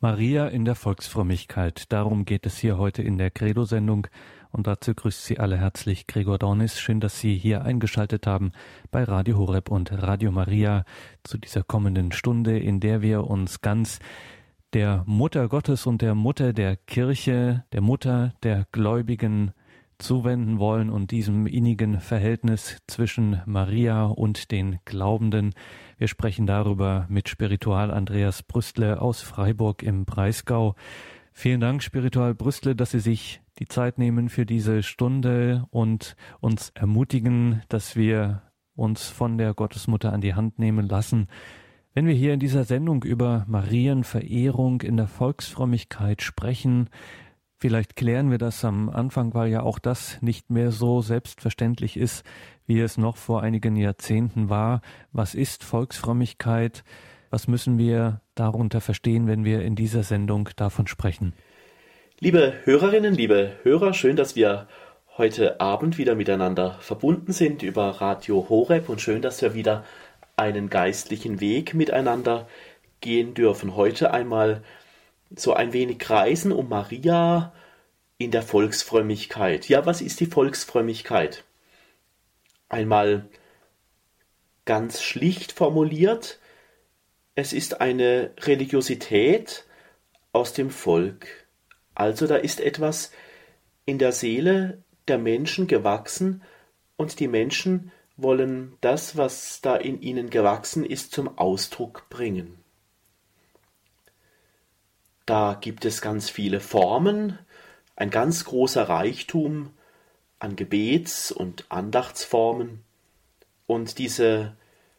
Maria in der Volksfrömmigkeit. Darum geht es hier heute in der Credo-Sendung. Und dazu grüßt Sie alle herzlich Gregor Dornis. Schön, dass Sie hier eingeschaltet haben bei Radio Horeb und Radio Maria zu dieser kommenden Stunde, in der wir uns ganz der Mutter Gottes und der Mutter der Kirche, der Mutter der Gläubigen zuwenden wollen und diesem innigen Verhältnis zwischen Maria und den Glaubenden. Wir sprechen darüber mit Spiritual Andreas Brüstle aus Freiburg im Breisgau. Vielen Dank, Spiritual Brüstle, dass Sie sich die Zeit nehmen für diese Stunde und uns ermutigen, dass wir uns von der Gottesmutter an die Hand nehmen lassen. Wenn wir hier in dieser Sendung über Marienverehrung in der Volksfrömmigkeit sprechen, Vielleicht klären wir das am Anfang, weil ja auch das nicht mehr so selbstverständlich ist, wie es noch vor einigen Jahrzehnten war. Was ist Volksfrömmigkeit? Was müssen wir darunter verstehen, wenn wir in dieser Sendung davon sprechen? Liebe Hörerinnen, liebe Hörer, schön, dass wir heute Abend wieder miteinander verbunden sind über Radio Horeb und schön, dass wir wieder einen geistlichen Weg miteinander gehen dürfen. Heute einmal so ein wenig kreisen um Maria in der Volksfrömmigkeit. Ja, was ist die Volksfrömmigkeit? Einmal ganz schlicht formuliert, es ist eine Religiosität aus dem Volk. Also da ist etwas in der Seele der Menschen gewachsen und die Menschen wollen das, was da in ihnen gewachsen ist, zum Ausdruck bringen. Da gibt es ganz viele Formen, ein ganz großer Reichtum an Gebets- und Andachtsformen. Und diese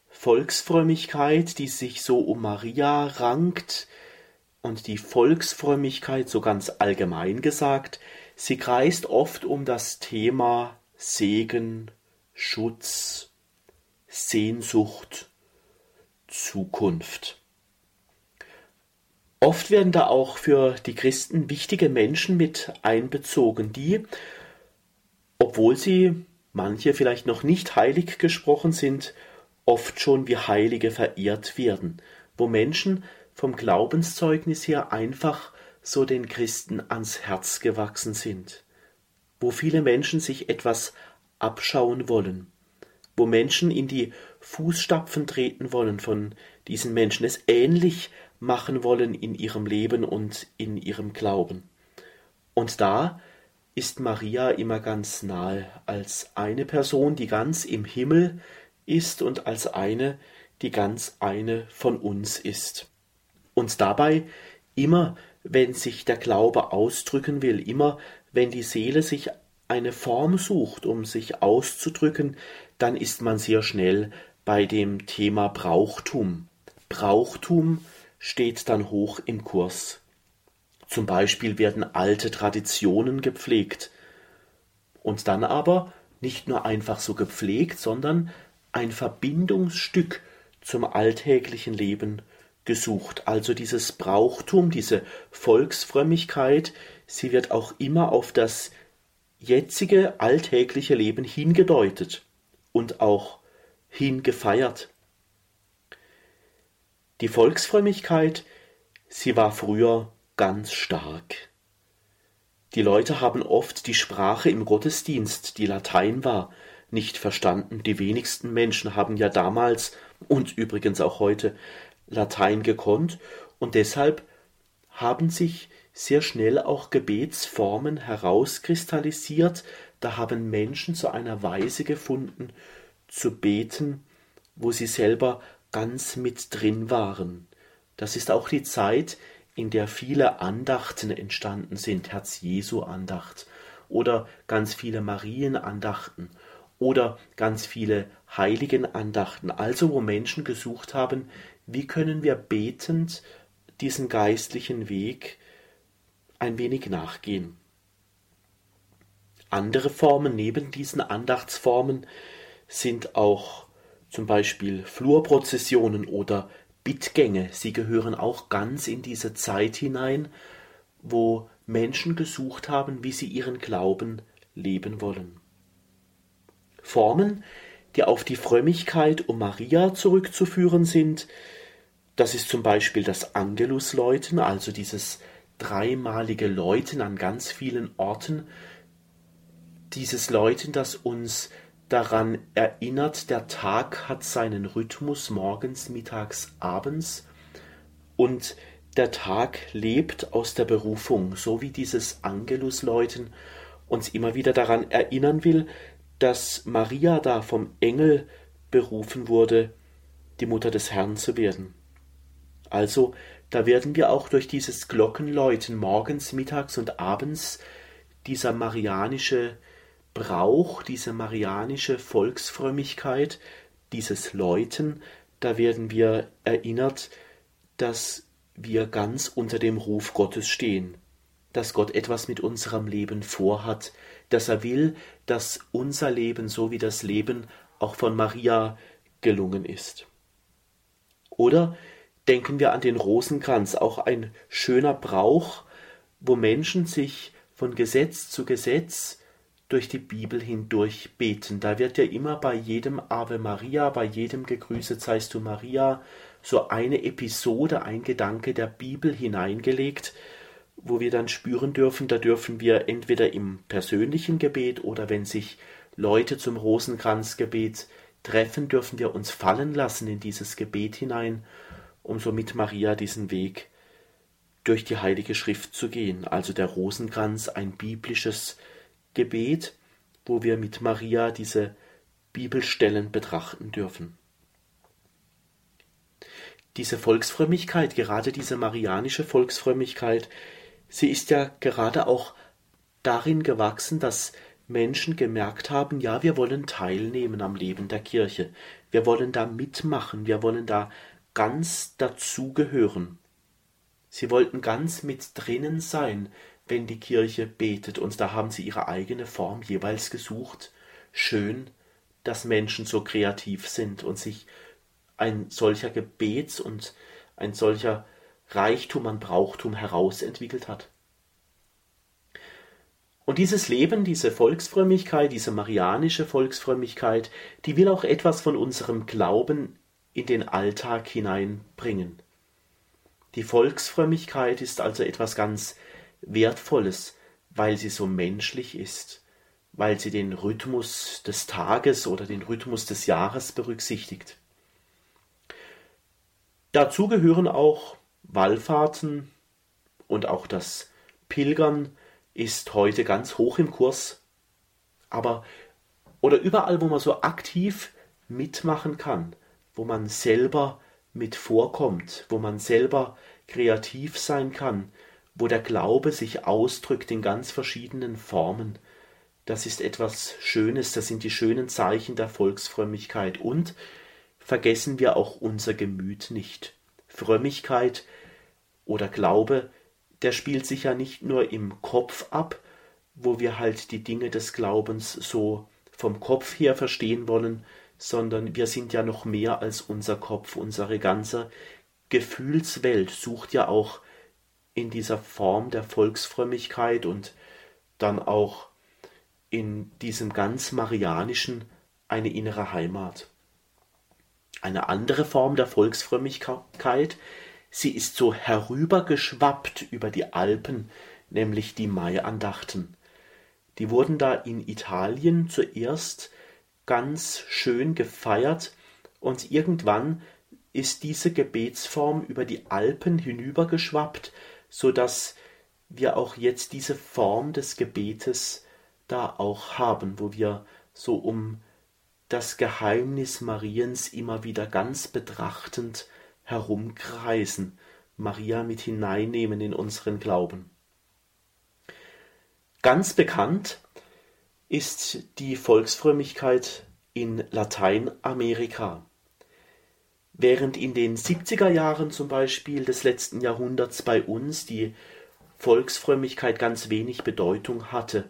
Volksfrömmigkeit, die sich so um Maria rankt, und die Volksfrömmigkeit, so ganz allgemein gesagt, sie kreist oft um das Thema Segen, Schutz, Sehnsucht, Zukunft. Oft werden da auch für die Christen wichtige Menschen mit einbezogen, die, obwohl sie manche vielleicht noch nicht heilig gesprochen sind, oft schon wie Heilige verehrt werden, wo Menschen vom Glaubenszeugnis her einfach so den Christen ans Herz gewachsen sind, wo viele Menschen sich etwas abschauen wollen, wo Menschen in die Fußstapfen treten wollen von diesen Menschen, es ähnlich machen wollen in ihrem Leben und in ihrem Glauben. Und da ist Maria immer ganz nahe, als eine Person, die ganz im Himmel ist und als eine, die ganz eine von uns ist. Und dabei immer, wenn sich der Glaube ausdrücken will, immer, wenn die Seele sich eine Form sucht, um sich auszudrücken, dann ist man sehr schnell bei dem Thema Brauchtum. Brauchtum steht dann hoch im Kurs. Zum Beispiel werden alte Traditionen gepflegt und dann aber nicht nur einfach so gepflegt, sondern ein Verbindungsstück zum alltäglichen Leben gesucht. Also dieses Brauchtum, diese Volksfrömmigkeit, sie wird auch immer auf das jetzige alltägliche Leben hingedeutet und auch hingefeiert. Die Volksfrömmigkeit, sie war früher ganz stark. Die Leute haben oft die Sprache im Gottesdienst, die Latein war, nicht verstanden. Die wenigsten Menschen haben ja damals und übrigens auch heute Latein gekonnt und deshalb haben sich sehr schnell auch Gebetsformen herauskristallisiert, da haben Menschen zu einer Weise gefunden zu beten, wo sie selber ganz mit drin waren. Das ist auch die Zeit, in der viele Andachten entstanden sind, Herz Jesu Andacht oder ganz viele Marienandachten oder ganz viele Heiligenandachten, also wo Menschen gesucht haben, wie können wir betend diesen geistlichen Weg ein wenig nachgehen. Andere Formen neben diesen Andachtsformen sind auch zum Beispiel Flurprozessionen oder Bittgänge, sie gehören auch ganz in diese Zeit hinein, wo Menschen gesucht haben, wie sie ihren Glauben leben wollen. Formen, die auf die Frömmigkeit um Maria zurückzuführen sind, Das ist zum Beispiel das Angelusläuten, also dieses dreimalige Läuten an ganz vielen Orten. Dieses Läuten, das uns daran erinnert, der Tag hat seinen Rhythmus morgens, mittags, abends und der Tag lebt aus der Berufung, so wie dieses Angelusläuten uns immer wieder daran erinnern will, dass Maria da vom Engel berufen wurde, die Mutter des Herrn zu werden. Also, da werden wir auch durch dieses Glockenläuten morgens, mittags und abends dieser marianische Brauch, diese marianische Volksfrömmigkeit, dieses Läuten, da werden wir erinnert, dass wir ganz unter dem Ruf Gottes stehen, dass Gott etwas mit unserem Leben vorhat, dass er will, dass unser Leben so wie das Leben auch von Maria gelungen ist. Oder denken wir an den Rosenkranz, auch ein schöner Brauch, wo Menschen sich von Gesetz zu Gesetz durch die Bibel hindurch beten. Da wird ja immer bei jedem Ave Maria, bei jedem Gegrüßet seist du Maria, so eine Episode, ein Gedanke der Bibel hineingelegt, wo wir dann spüren dürfen, da dürfen wir entweder im persönlichen Gebet oder wenn sich Leute zum Rosenkranzgebet treffen, dürfen wir uns fallen lassen in dieses Gebet hinein, um so mit Maria diesen Weg durch die Heilige Schrift zu gehen. Also der Rosenkranz, ein biblisches Gebet, wo wir mit Maria diese Bibelstellen betrachten dürfen. Diese Volksfrömmigkeit, gerade diese marianische Volksfrömmigkeit, sie ist ja gerade auch darin gewachsen, dass Menschen gemerkt haben, ja, wir wollen teilnehmen am Leben der Kirche, wir wollen da mitmachen, wir wollen da ganz dazugehören. Sie wollten ganz mit drinnen sein, wenn die Kirche betet, und da haben sie ihre eigene Form jeweils gesucht. Schön, dass Menschen so kreativ sind und sich ein solcher Gebets- und ein solcher Reichtum an Brauchtum herausentwickelt hat. Und dieses Leben, diese Volksfrömmigkeit, diese marianische Volksfrömmigkeit, die will auch etwas von unserem Glauben in den Alltag hineinbringen. Die Volksfrömmigkeit ist also etwas ganz Wertvolles, weil sie so menschlich ist, weil sie den Rhythmus des Tages oder den Rhythmus des Jahres berücksichtigt. Dazu gehören auch Wallfahrten und auch das Pilgern ist heute ganz hoch im Kurs. Aber oder überall, wo man so aktiv mitmachen kann, wo man selber mit vorkommt, wo man selber kreativ sein kann, wo der Glaube sich ausdrückt in ganz verschiedenen Formen. Das ist etwas Schönes, das sind die schönen Zeichen der Volksfrömmigkeit und vergessen wir auch unser Gemüt nicht. Frömmigkeit oder Glaube, der spielt sich ja nicht nur im Kopf ab, wo wir halt die Dinge des Glaubens so vom Kopf her verstehen wollen, sondern wir sind ja noch mehr als unser Kopf, unsere ganze Gefühlswelt sucht ja auch in dieser Form der Volksfrömmigkeit und dann auch in diesem ganz Marianischen eine innere Heimat. Eine andere Form der Volksfrömmigkeit, sie ist so herübergeschwappt über die Alpen, nämlich die Maiandachten. Die wurden da in Italien zuerst ganz schön gefeiert und irgendwann ist diese Gebetsform über die Alpen hinübergeschwappt, so dass wir auch jetzt diese Form des Gebetes da auch haben, wo wir so um das Geheimnis Mariens immer wieder ganz betrachtend herumkreisen, Maria mit hineinnehmen in unseren Glauben. Ganz bekannt ist die Volksfrömmigkeit in Lateinamerika. Während in den 70er Jahren zum Beispiel des letzten Jahrhunderts bei uns die Volksfrömmigkeit ganz wenig Bedeutung hatte,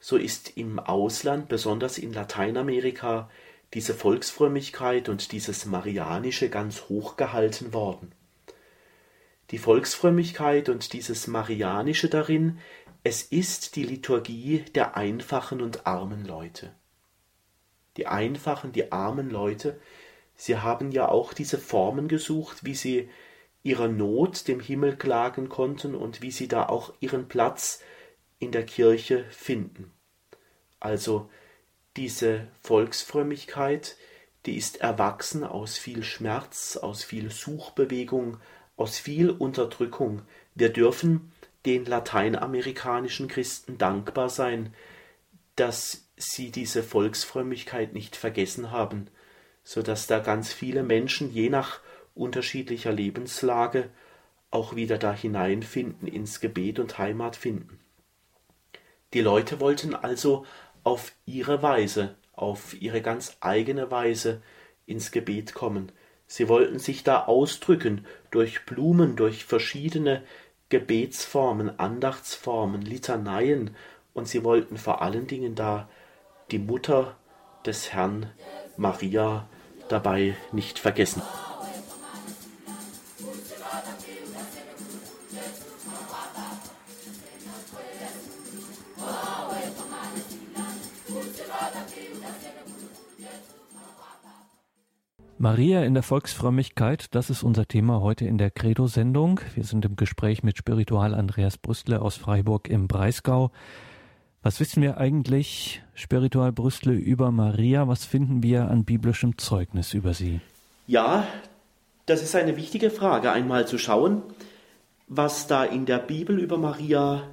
so ist im Ausland, besonders in Lateinamerika, diese Volksfrömmigkeit und dieses Marianische ganz hoch gehalten worden. Die Volksfrömmigkeit und dieses Marianische darin, es ist die Liturgie der einfachen und armen Leute. Die einfachen, die armen Leute, Sie haben ja auch diese Formen gesucht, wie sie ihrer Not dem Himmel klagen konnten und wie sie da auch ihren Platz in der Kirche finden. Also diese Volksfrömmigkeit, die ist erwachsen aus viel Schmerz, aus viel Suchbewegung, aus viel Unterdrückung. Wir dürfen den lateinamerikanischen Christen dankbar sein, dass sie diese Volksfrömmigkeit nicht vergessen haben, so dass da ganz viele Menschen je nach unterschiedlicher Lebenslage auch wieder da hineinfinden ins Gebet und Heimat finden. Die Leute wollten also auf ihre Weise, auf ihre ganz eigene Weise ins Gebet kommen. Sie wollten sich da ausdrücken durch Blumen, durch verschiedene Gebetsformen, Andachtsformen, Litaneien, und sie wollten vor allen Dingen da die Mutter des Herrn Maria dabei nicht vergessen. Maria in der Volksfrömmigkeit, das ist unser Thema heute in der Credo-Sendung. Wir sind im Gespräch mit Spiritual Andreas Brüstle aus Freiburg im Breisgau. Was wissen wir eigentlich, Spiritual Brüstle, über Maria? Was finden wir an biblischem Zeugnis über sie? Ja, das ist eine wichtige Frage, einmal zu schauen, was da in der Bibel über Maria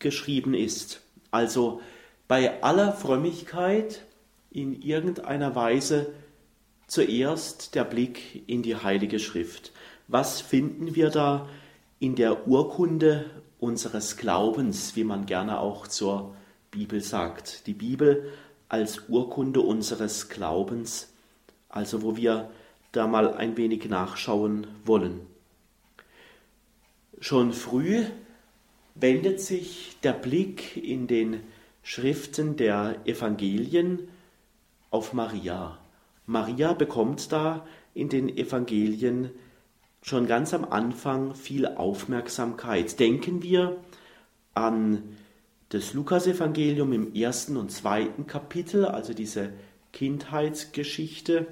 geschrieben ist. Also bei aller Frömmigkeit in irgendeiner Weise Zuerst der Blick in die Heilige Schrift. Was finden wir da in der Urkunde unseres Glaubens, wie man gerne auch zur Bibel sagt? Die Bibel als Urkunde unseres Glaubens, also wo wir da mal ein wenig nachschauen wollen. Schon früh wendet sich der Blick in den Schriften der Evangelien auf Maria. Maria bekommt da in den Evangelien schon ganz am Anfang viel Aufmerksamkeit. Denken wir an das Lukasevangelium im ersten und zweiten Kapitel, also diese Kindheitsgeschichte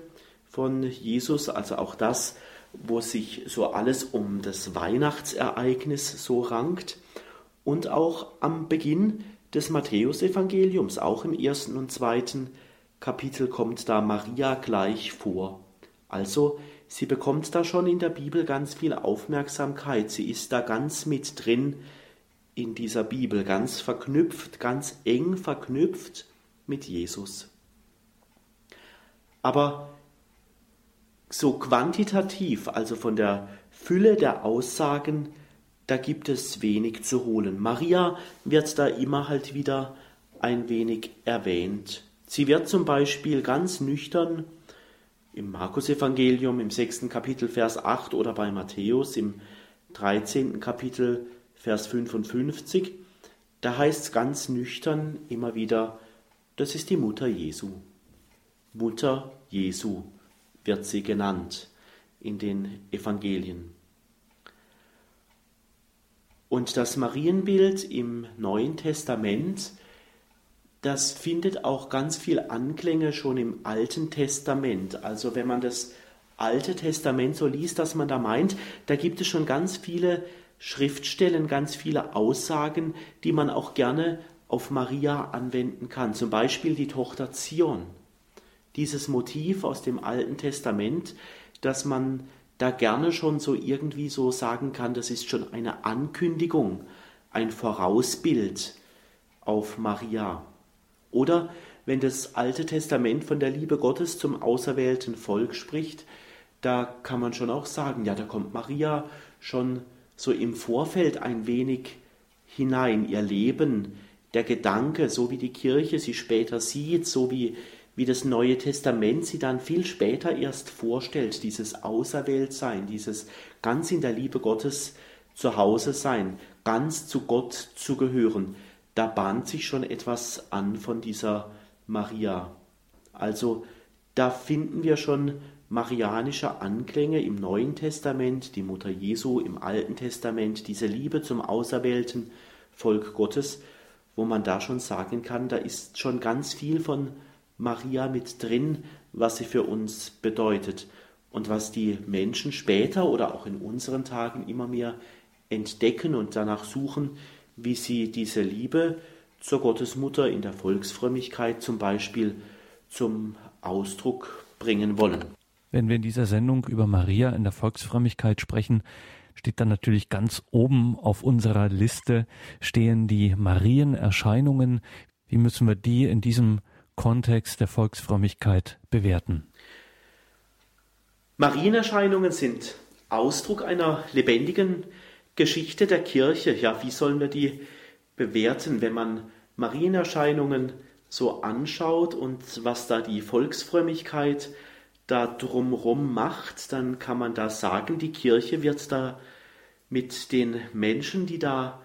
von Jesus, also auch das, wo sich so alles um das Weihnachtsereignis so rankt. Und auch am Beginn des Matthäusevangeliums, auch im ersten und zweiten Kapitel kommt da Maria gleich vor. Also sie bekommt da schon in der Bibel ganz viel Aufmerksamkeit. Sie ist da ganz mit drin in dieser Bibel, ganz verknüpft, ganz eng verknüpft mit Jesus. Aber so quantitativ, also von der Fülle der Aussagen, da gibt es wenig zu holen. Maria wird da immer halt wieder ein wenig erwähnt. Sie wird zum Beispiel ganz nüchtern im Markus-Evangelium im sechsten Kapitel Vers 8 oder bei Matthäus im 13. Kapitel Vers 55, da heißt es ganz nüchtern immer wieder, das ist die Mutter Jesu. Mutter Jesu wird sie genannt in den Evangelien. Und das Marienbild im Neuen Testament das findet auch ganz viel Anklänge schon im Alten Testament. Also wenn man das Alte Testament so liest, dass man da meint, da gibt es schon ganz viele Schriftstellen, ganz viele Aussagen, die man auch gerne auf Maria anwenden kann. Zum Beispiel die Tochter Zion. Dieses Motiv aus dem Alten Testament, dass man da gerne schon so irgendwie so sagen kann, das ist schon eine Ankündigung, ein Vorausbild auf Maria. Oder wenn das Alte Testament von der Liebe Gottes zum auserwählten Volk spricht, da kann man schon auch sagen, ja, da kommt Maria schon so im Vorfeld ein wenig hinein, ihr Leben, der Gedanke, so wie die Kirche sie später sieht, so wie, wie das Neue Testament sie dann viel später erst vorstellt, dieses Auserwähltsein, dieses ganz in der Liebe Gottes zu Hause sein, ganz zu Gott zu gehören da bahnt sich schon etwas an von dieser Maria. Also da finden wir schon marianische Anklänge im Neuen Testament, die Mutter Jesu im Alten Testament, diese Liebe zum auserwählten Volk Gottes, wo man da schon sagen kann, da ist schon ganz viel von Maria mit drin, was sie für uns bedeutet und was die Menschen später oder auch in unseren Tagen immer mehr entdecken und danach suchen, wie sie diese Liebe zur Gottesmutter in der Volksfrömmigkeit zum Beispiel zum Ausdruck bringen wollen. Wenn wir in dieser Sendung über Maria in der Volksfrömmigkeit sprechen, steht dann natürlich ganz oben auf unserer Liste stehen die Marienerscheinungen. Wie müssen wir die in diesem Kontext der Volksfrömmigkeit bewerten? Marienerscheinungen sind Ausdruck einer lebendigen Geschichte der Kirche. Ja, wie sollen wir die bewerten, wenn man Marienerscheinungen so anschaut und was da die Volksfrömmigkeit da drumrum macht, dann kann man da sagen, die Kirche wird da mit den Menschen, die da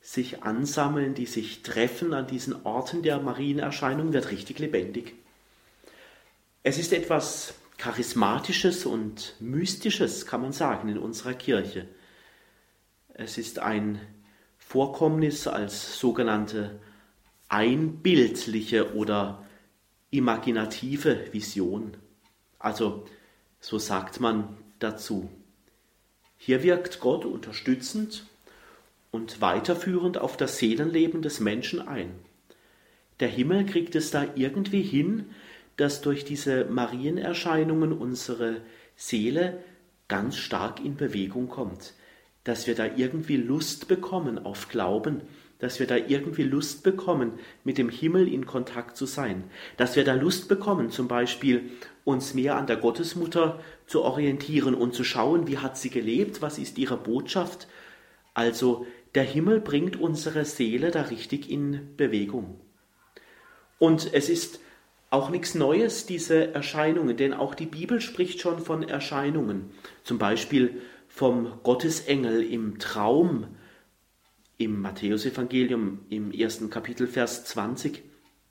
sich ansammeln, die sich treffen an diesen Orten der Marienerscheinung, wird richtig lebendig. Es ist etwas Charismatisches und Mystisches, kann man sagen, in unserer Kirche. Es ist ein Vorkommnis als sogenannte einbildliche oder imaginative Vision. Also so sagt man dazu. Hier wirkt Gott unterstützend und weiterführend auf das Seelenleben des Menschen ein. Der Himmel kriegt es da irgendwie hin, dass durch diese Marienerscheinungen unsere Seele ganz stark in Bewegung kommt, dass wir da irgendwie Lust bekommen auf Glauben, dass wir da irgendwie Lust bekommen, mit dem Himmel in Kontakt zu sein, dass wir da Lust bekommen, zum Beispiel uns mehr an der Gottesmutter zu orientieren und zu schauen, wie hat sie gelebt, was ist ihre Botschaft. Also der Himmel bringt unsere Seele da richtig in Bewegung. Und es ist auch nichts Neues, diese Erscheinungen, denn auch die Bibel spricht schon von Erscheinungen, zum Beispiel vom Gottesengel im Traum, im Matthäusevangelium im ersten Kapitel Vers 20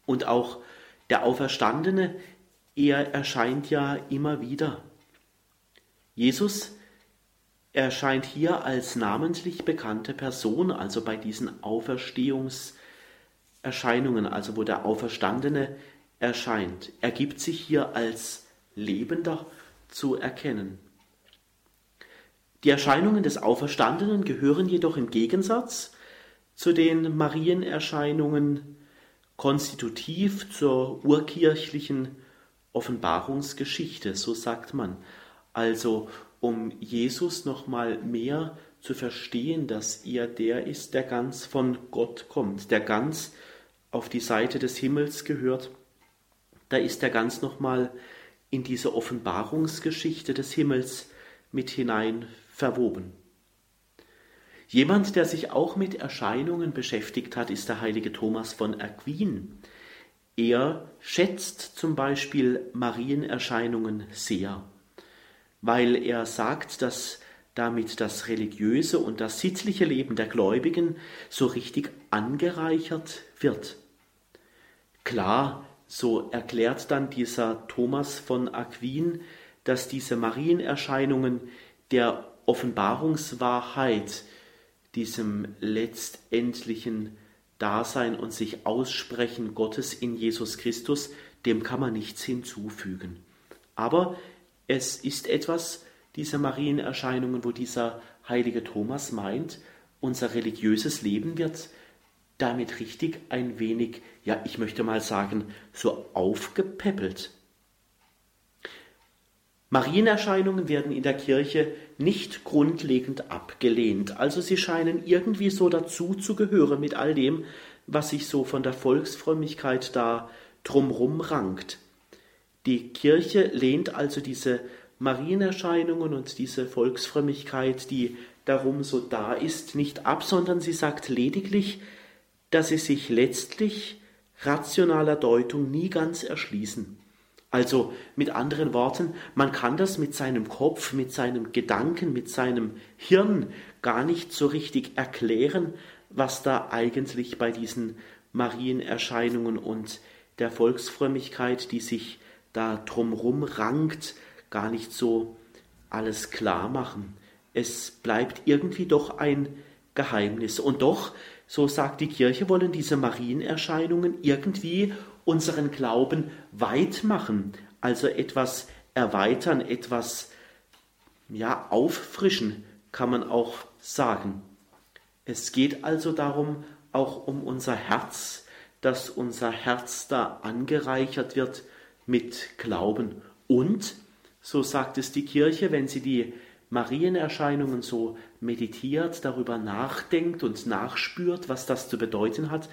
und auch der Auferstandene, er erscheint ja immer wieder. Jesus erscheint hier als namentlich bekannte Person, also bei diesen Auferstehungserscheinungen, also wo der Auferstandene erscheint. Er gibt sich hier als Lebender zu erkennen. Die Erscheinungen des Auferstandenen gehören jedoch im Gegensatz zu den Marienerscheinungen konstitutiv zur urkirchlichen Offenbarungsgeschichte, so sagt man. Also um Jesus nochmal mehr zu verstehen, dass er der ist, der ganz von Gott kommt, der ganz auf die Seite des Himmels gehört, da ist er ganz nochmal in diese Offenbarungsgeschichte des Himmels mit hinein verwoben. Jemand, der sich auch mit Erscheinungen beschäftigt hat, ist der heilige Thomas von Aquin. Er schätzt zum Beispiel Marienerscheinungen sehr, weil er sagt, dass damit das religiöse und das sittliche Leben der Gläubigen so richtig angereichert wird. Klar, so erklärt dann dieser Thomas von Aquin, dass diese Marienerscheinungen der Offenbarungswahrheit diesem letztendlichen Dasein und sich Aussprechen Gottes in Jesus Christus, dem kann man nichts hinzufügen. Aber es ist etwas, diese Marienerscheinungen, wo dieser heilige Thomas meint, unser religiöses Leben wird damit richtig ein wenig, ja, ich möchte mal sagen, so aufgepäppelt. Marienerscheinungen werden in der Kirche nicht grundlegend abgelehnt, also sie scheinen irgendwie so dazu zu gehören mit all dem, was sich so von der Volksfrömmigkeit da drumrum rankt. Die Kirche lehnt also diese Marienerscheinungen und diese Volksfrömmigkeit, die darum so da ist, nicht ab, sondern sie sagt lediglich, dass sie sich letztlich rationaler Deutung nie ganz erschließen. Also mit anderen Worten, man kann das mit seinem Kopf, mit seinem Gedanken, mit seinem Hirn gar nicht so richtig erklären, was da eigentlich bei diesen Marienerscheinungen und der Volksfrömmigkeit, die sich da drumrum rankt, gar nicht so alles klar machen. Es bleibt irgendwie doch ein Geheimnis. Und doch, so sagt die Kirche, wollen diese Marienerscheinungen irgendwie unseren Glauben weit machen, also etwas erweitern, etwas ja, auffrischen, kann man auch sagen. Es geht also darum, auch um unser Herz, dass unser Herz da angereichert wird mit Glauben. Und, so sagt es die Kirche, wenn sie die Marienerscheinungen so meditiert, darüber nachdenkt und nachspürt, was das zu bedeuten hat,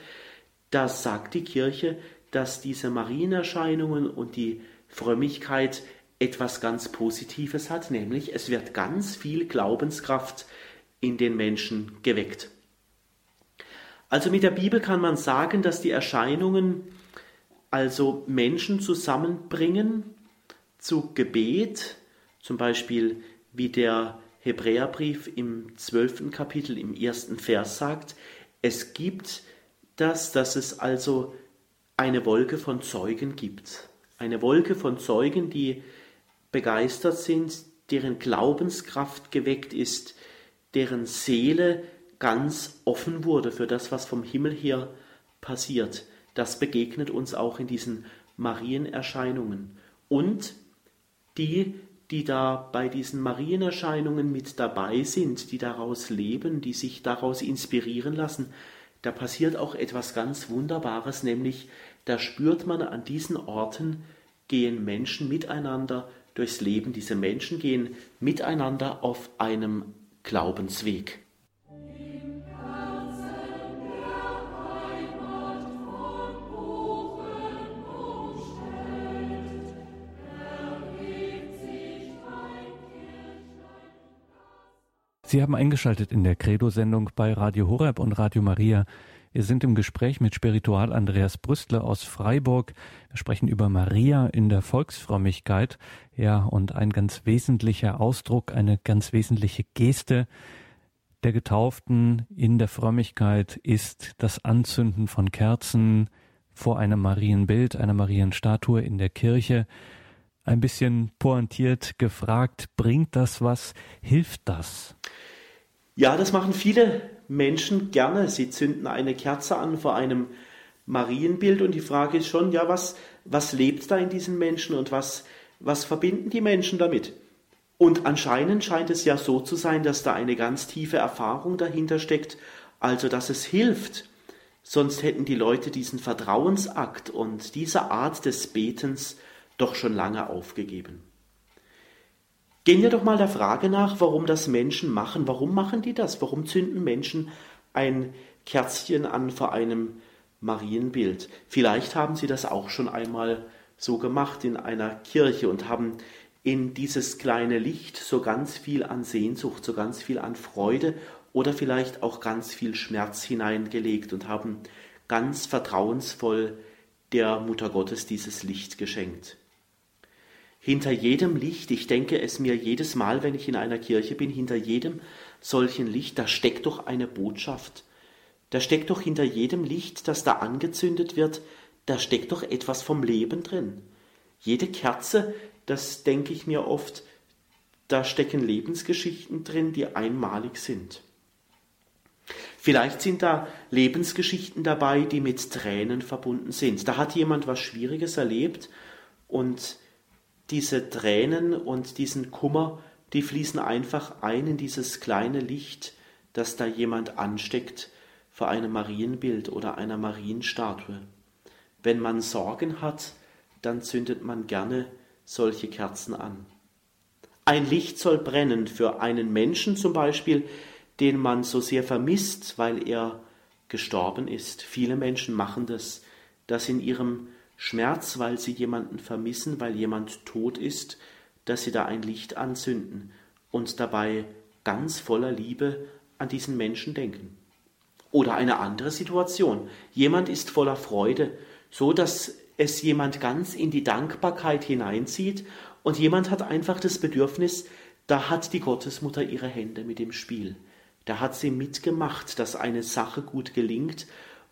da sagt die Kirche, dass diese Marienerscheinungen und die Frömmigkeit etwas ganz Positives hat, nämlich es wird ganz viel Glaubenskraft in den Menschen geweckt. Also mit der Bibel kann man sagen, dass die Erscheinungen also Menschen zusammenbringen zu Gebet, zum Beispiel wie der Hebräerbrief im zwölften Kapitel im ersten Vers sagt, es gibt das, dass es also eine Wolke von Zeugen gibt. Eine Wolke von Zeugen, die begeistert sind, deren Glaubenskraft geweckt ist, deren Seele ganz offen wurde für das, was vom Himmel her passiert. Das begegnet uns auch in diesen Marienerscheinungen. Und die, die da bei diesen Marienerscheinungen mit dabei sind, die daraus leben, die sich daraus inspirieren lassen, da passiert auch etwas ganz Wunderbares, nämlich da spürt man an diesen Orten, gehen Menschen miteinander durchs Leben. Diese Menschen gehen miteinander auf einem Glaubensweg. Sie haben eingeschaltet in der Credo-Sendung bei Radio Horeb und Radio Maria. Wir sind im Gespräch mit Spiritual Andreas Brüstler aus Freiburg. Wir sprechen über Maria in der Volksfrömmigkeit. Ja, und ein ganz wesentlicher Ausdruck, eine ganz wesentliche Geste der Getauften in der Frömmigkeit ist das Anzünden von Kerzen vor einem Marienbild, einer Marienstatue in der Kirche. Ein bisschen pointiert gefragt, bringt das was? Hilft das? Ja, das machen viele Menschen gerne. Sie zünden eine Kerze an vor einem Marienbild und die Frage ist schon, ja, was, was lebt da in diesen Menschen und was, was verbinden die Menschen damit? Und anscheinend scheint es ja so zu sein, dass da eine ganz tiefe Erfahrung dahinter steckt, also dass es hilft. Sonst hätten die Leute diesen Vertrauensakt und diese Art des Betens doch schon lange aufgegeben. Gehen wir doch mal der Frage nach, warum das Menschen machen. Warum machen die das? Warum zünden Menschen ein Kerzchen an vor einem Marienbild? Vielleicht haben sie das auch schon einmal so gemacht in einer Kirche und haben in dieses kleine Licht so ganz viel an Sehnsucht, so ganz viel an Freude oder vielleicht auch ganz viel Schmerz hineingelegt und haben ganz vertrauensvoll der Mutter Gottes dieses Licht geschenkt. Hinter jedem Licht, ich denke es mir jedes Mal, wenn ich in einer Kirche bin, hinter jedem solchen Licht, da steckt doch eine Botschaft. Da steckt doch hinter jedem Licht, das da angezündet wird, da steckt doch etwas vom Leben drin. Jede Kerze, das denke ich mir oft, da stecken Lebensgeschichten drin, die einmalig sind. Vielleicht sind da Lebensgeschichten dabei, die mit Tränen verbunden sind. Da hat jemand was Schwieriges erlebt und diese Tränen und diesen Kummer, die fließen einfach ein in dieses kleine Licht, das da jemand ansteckt vor einem Marienbild oder einer Marienstatue. Wenn man Sorgen hat, dann zündet man gerne solche Kerzen an. Ein Licht soll brennen für einen Menschen zum Beispiel, den man so sehr vermisst, weil er gestorben ist. Viele Menschen machen das, dass in ihrem Schmerz, weil sie jemanden vermissen, weil jemand tot ist, dass sie da ein Licht anzünden und dabei ganz voller Liebe an diesen Menschen denken. Oder eine andere Situation. Jemand ist voller Freude, so dass es jemand ganz in die Dankbarkeit hineinzieht und jemand hat einfach das Bedürfnis, da hat die Gottesmutter ihre Hände mit dem Spiel. Da hat sie mitgemacht, dass eine Sache gut gelingt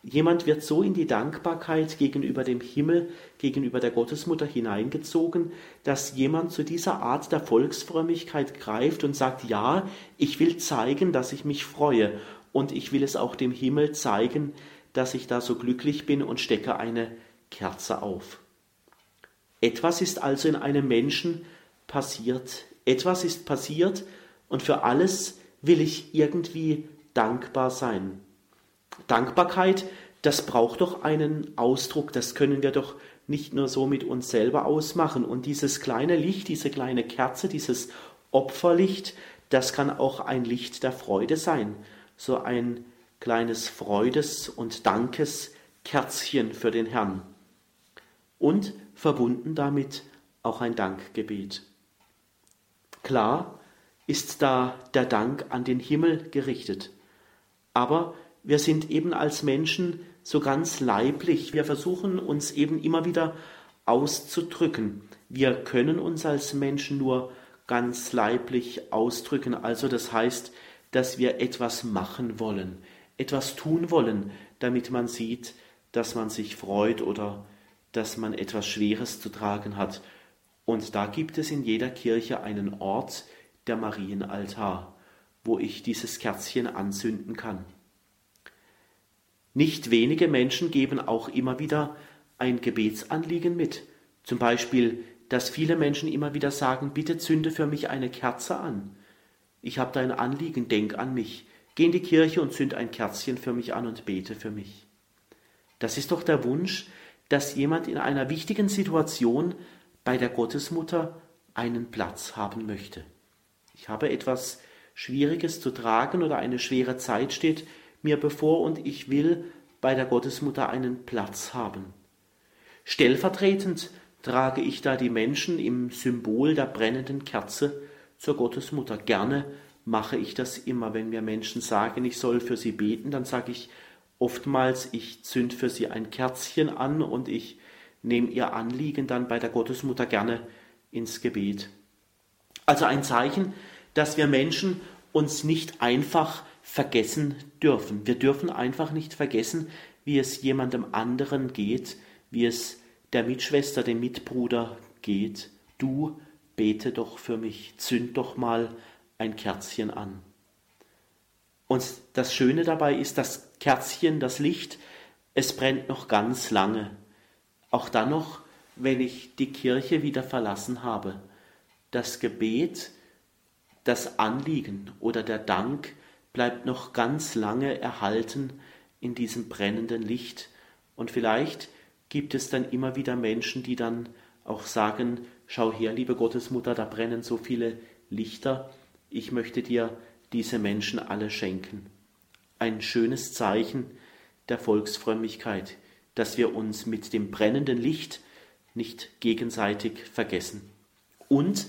Jemand wird so in die Dankbarkeit gegenüber dem Himmel, gegenüber der Gottesmutter hineingezogen, dass jemand zu dieser Art der Volksfrömmigkeit greift und sagt, ja, ich will zeigen, dass ich mich freue. und ich will es auch dem Himmel zeigen, dass ich da so glücklich bin und stecke eine Kerze auf. Etwas ist also in einem Menschen passiert. Etwas ist passiert und für alles will ich irgendwie dankbar sein. Dankbarkeit, das braucht doch einen Ausdruck, das können wir doch nicht nur so mit uns selber ausmachen. Und dieses kleine Licht, diese kleine Kerze, dieses Opferlicht, das kann auch ein Licht der Freude sein. So ein kleines Freudes- und Dankeskerzchen für den Herrn. Und verbunden damit auch ein Dankgebet. Klar ist da der Dank an den Himmel gerichtet, aber wir sind eben als Menschen so ganz leiblich, wir versuchen uns eben immer wieder auszudrücken. Wir können uns als Menschen nur ganz leiblich ausdrücken, also das heißt, dass wir etwas machen wollen, etwas tun wollen, damit man sieht, dass man sich freut oder dass man etwas Schweres zu tragen hat. Und da gibt es in jeder Kirche einen Ort, der Marienaltar, wo ich dieses Kerzchen anzünden kann. Nicht wenige Menschen geben auch immer wieder ein Gebetsanliegen mit. Zum Beispiel, dass viele Menschen immer wieder sagen, bitte zünde für mich eine Kerze an. Ich habe da ein Anliegen, denk an mich. Geh in die Kirche und zünd ein Kerzchen für mich an und bete für mich. Das ist doch der Wunsch, dass jemand in einer wichtigen Situation bei der Gottesmutter einen Platz haben möchte. Ich habe etwas Schwieriges zu tragen oder eine schwere Zeit steht mir bevor und ich will bei der Gottesmutter einen Platz haben. Stellvertretend trage ich da die Menschen im Symbol der brennenden Kerze zur Gottesmutter. Gerne mache ich das immer, wenn mir Menschen sagen, ich soll für sie beten, dann sage ich oftmals, ich zünd für sie ein Kerzchen an und ich nehme ihr Anliegen dann bei der Gottesmutter gerne ins Gebet. Also ein Zeichen, dass wir Menschen uns nicht einfach vergessen dürfen. Wir dürfen einfach nicht vergessen, wie es jemandem anderen geht, wie es der Mitschwester, dem Mitbruder geht. Du bete doch für mich, zünd doch mal ein Kerzchen an. Und das Schöne dabei ist, das Kerzchen, das Licht, es brennt noch ganz lange. Auch dann noch, wenn ich die Kirche wieder verlassen habe. Das Gebet, das Anliegen oder der Dank bleibt noch ganz lange erhalten in diesem brennenden Licht. Und vielleicht gibt es dann immer wieder Menschen, die dann auch sagen, schau her, liebe Gottesmutter, da brennen so viele Lichter, ich möchte dir diese Menschen alle schenken. Ein schönes Zeichen der Volksfrömmigkeit, dass wir uns mit dem brennenden Licht nicht gegenseitig vergessen. Und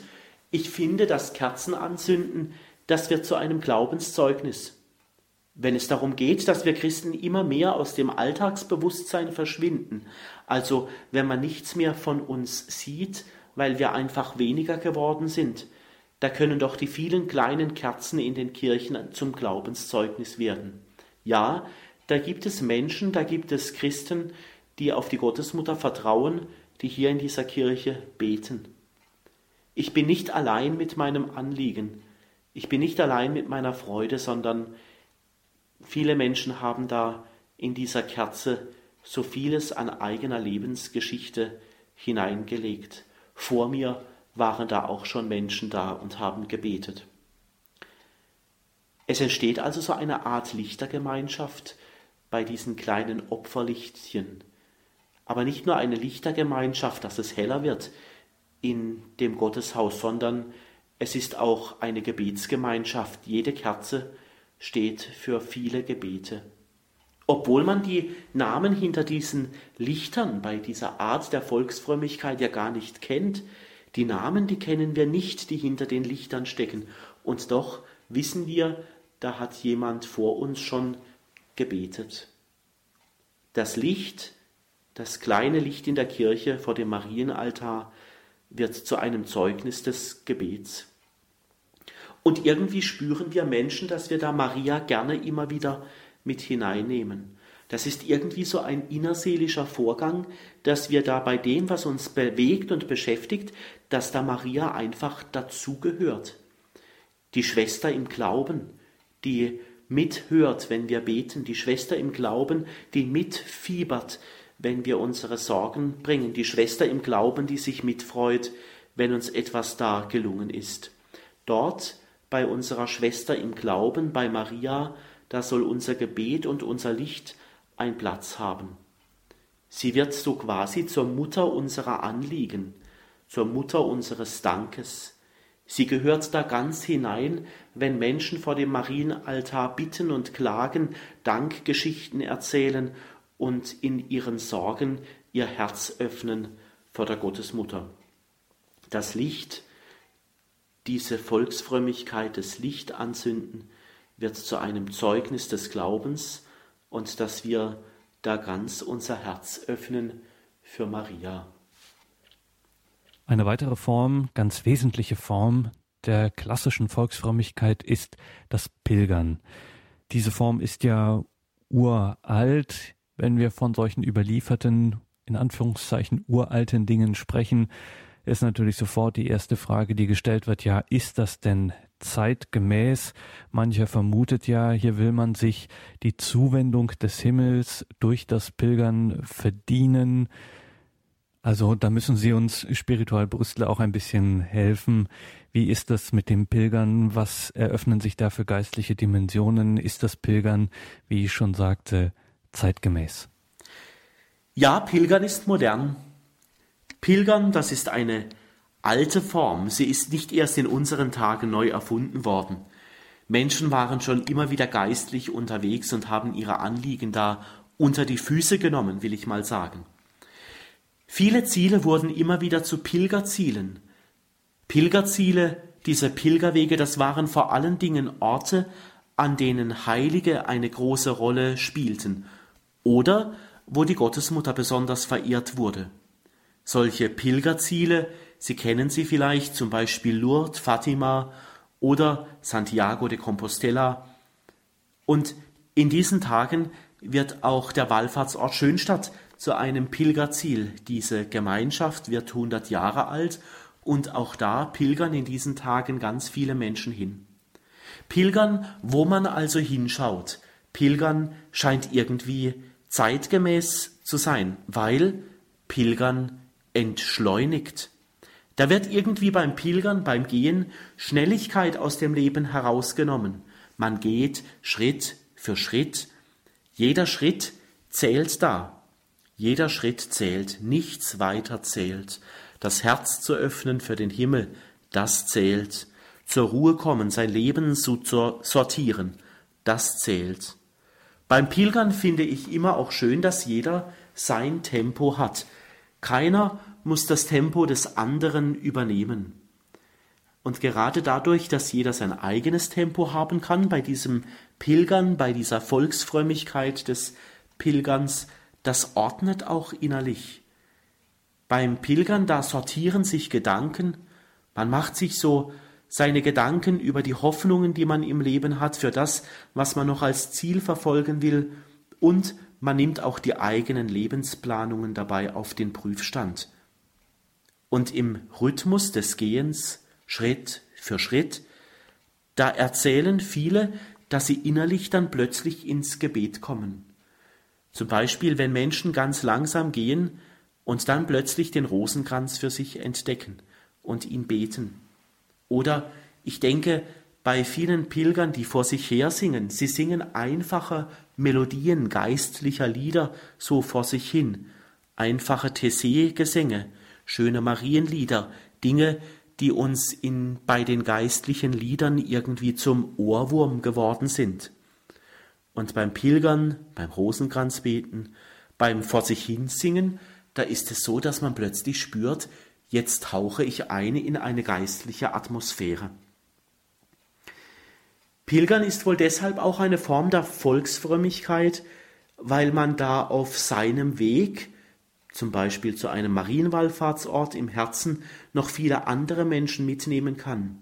ich finde, das Kerzenanzünden, das wird zu einem Glaubenszeugnis. Wenn es darum geht, dass wir Christen immer mehr aus dem Alltagsbewusstsein verschwinden, also wenn man nichts mehr von uns sieht, weil wir einfach weniger geworden sind, da können doch die vielen kleinen Kerzen in den Kirchen zum Glaubenszeugnis werden. Ja, da gibt es Menschen, da gibt es Christen, die auf die Gottesmutter vertrauen, die hier in dieser Kirche beten. Ich bin nicht allein mit meinem Anliegen, ich bin nicht allein mit meiner Freude, sondern viele Menschen haben da in dieser Kerze so vieles an eigener Lebensgeschichte hineingelegt. Vor mir waren da auch schon Menschen da und haben gebetet. Es entsteht also so eine Art Lichtergemeinschaft bei diesen kleinen Opferlichtchen. Aber nicht nur eine Lichtergemeinschaft, dass es heller wird in dem Gotteshaus, sondern es ist auch eine Gebetsgemeinschaft. Jede Kerze steht für viele Gebete. Obwohl man die Namen hinter diesen Lichtern bei dieser Art der Volksfrömmigkeit ja gar nicht kennt, die Namen, die kennen wir nicht, die hinter den Lichtern stecken. Und doch wissen wir, da hat jemand vor uns schon gebetet. Das Licht, das kleine Licht in der Kirche vor dem Marienaltar, wird zu einem Zeugnis des Gebets. Und irgendwie spüren wir Menschen, dass wir da Maria gerne immer wieder mit hineinnehmen. Das ist irgendwie so ein innerseelischer Vorgang, dass wir da bei dem, was uns bewegt und beschäftigt, dass da Maria einfach dazugehört. Die Schwester im Glauben, die mithört, wenn wir beten, die Schwester im Glauben, die mitfiebert, wenn wir unsere Sorgen bringen, die Schwester im Glauben, die sich mitfreut, wenn uns etwas da gelungen ist. Dort bei unserer Schwester im Glauben, bei Maria, da soll unser Gebet und unser Licht ein Platz haben. Sie wird so quasi zur Mutter unserer Anliegen, zur Mutter unseres Dankes. Sie gehört da ganz hinein, wenn Menschen vor dem Marienaltar bitten und klagen, Dankgeschichten erzählen und in ihren Sorgen ihr Herz öffnen vor der Gottesmutter. Das Licht, diese Volksfrömmigkeit, das Licht anzünden, wird zu einem Zeugnis des Glaubens und dass wir da ganz unser Herz öffnen für Maria. Eine weitere Form, ganz wesentliche Form der klassischen Volksfrömmigkeit ist das Pilgern. Diese Form ist ja uralt, wenn wir von solchen überlieferten, in Anführungszeichen uralten Dingen sprechen, ist natürlich sofort die erste Frage, die gestellt wird, ja, ist das denn zeitgemäß? Mancher vermutet ja, hier will man sich die Zuwendung des Himmels durch das Pilgern verdienen. Also da müssen Sie uns Spiritual Brüssel auch ein bisschen helfen. Wie ist das mit dem Pilgern? Was eröffnen sich da für geistliche Dimensionen? Ist das Pilgern, wie ich schon sagte, zeitgemäß? Ja, Pilgern ist modern. Pilgern, das ist eine alte Form. Sie ist nicht erst in unseren Tagen neu erfunden worden. Menschen waren schon immer wieder geistlich unterwegs und haben ihre Anliegen da unter die Füße genommen, will ich mal sagen. Viele Ziele wurden immer wieder zu Pilgerzielen. Pilgerziele, diese Pilgerwege, das waren vor allen Dingen Orte, an denen Heilige eine große Rolle spielten oder wo die Gottesmutter besonders verehrt wurde. Solche Pilgerziele, Sie kennen sie vielleicht, zum Beispiel Lourdes, Fatima oder Santiago de Compostela. Und in diesen Tagen wird auch der Wallfahrtsort Schönstadt zu einem Pilgerziel. Diese Gemeinschaft wird 100 Jahre alt und auch da pilgern in diesen Tagen ganz viele Menschen hin. Pilgern, wo man also hinschaut. Pilgern scheint irgendwie zeitgemäß zu sein, weil Pilgern entschleunigt. Da wird irgendwie beim Pilgern, beim Gehen Schnelligkeit aus dem Leben herausgenommen. Man geht Schritt für Schritt. Jeder Schritt zählt da. Jeder Schritt zählt, nichts weiter zählt. Das Herz zu öffnen für den Himmel, das zählt. Zur Ruhe kommen, sein Leben zu sortieren, das zählt. Beim Pilgern finde ich immer auch schön, dass jeder sein Tempo hat. Keiner muss das Tempo des anderen übernehmen. Und gerade dadurch, dass jeder sein eigenes Tempo haben kann, bei diesem Pilgern, bei dieser Volksfrömmigkeit des Pilgerns, das ordnet auch innerlich. Beim Pilgern, da sortieren sich Gedanken, man macht sich so seine Gedanken über die Hoffnungen, die man im Leben hat, für das, was man noch als Ziel verfolgen will, und man nimmt auch die eigenen Lebensplanungen dabei auf den Prüfstand. Und im Rhythmus des Gehens, Schritt für Schritt, da erzählen viele, dass sie innerlich dann plötzlich ins Gebet kommen. Zum Beispiel, wenn Menschen ganz langsam gehen und dann plötzlich den Rosenkranz für sich entdecken und ihn beten. Oder ich denke bei vielen Pilgern, die vor sich her singen, sie singen einfache Melodien geistlicher Lieder so vor sich hin, einfache Tessé-Gesänge, schöne Marienlieder, Dinge, die uns in, bei den geistlichen Liedern irgendwie zum Ohrwurm geworden sind. Und beim Pilgern, beim Rosenkranzbeten, beim vor sich hin singen, da ist es so, dass man plötzlich spürt, jetzt tauche ich ein in eine geistliche Atmosphäre. Pilgern ist wohl deshalb auch eine Form der Volksfrömmigkeit, weil man da auf seinem Weg zum Beispiel zu einem Marienwallfahrtsort im Herzen, noch viele andere Menschen mitnehmen kann.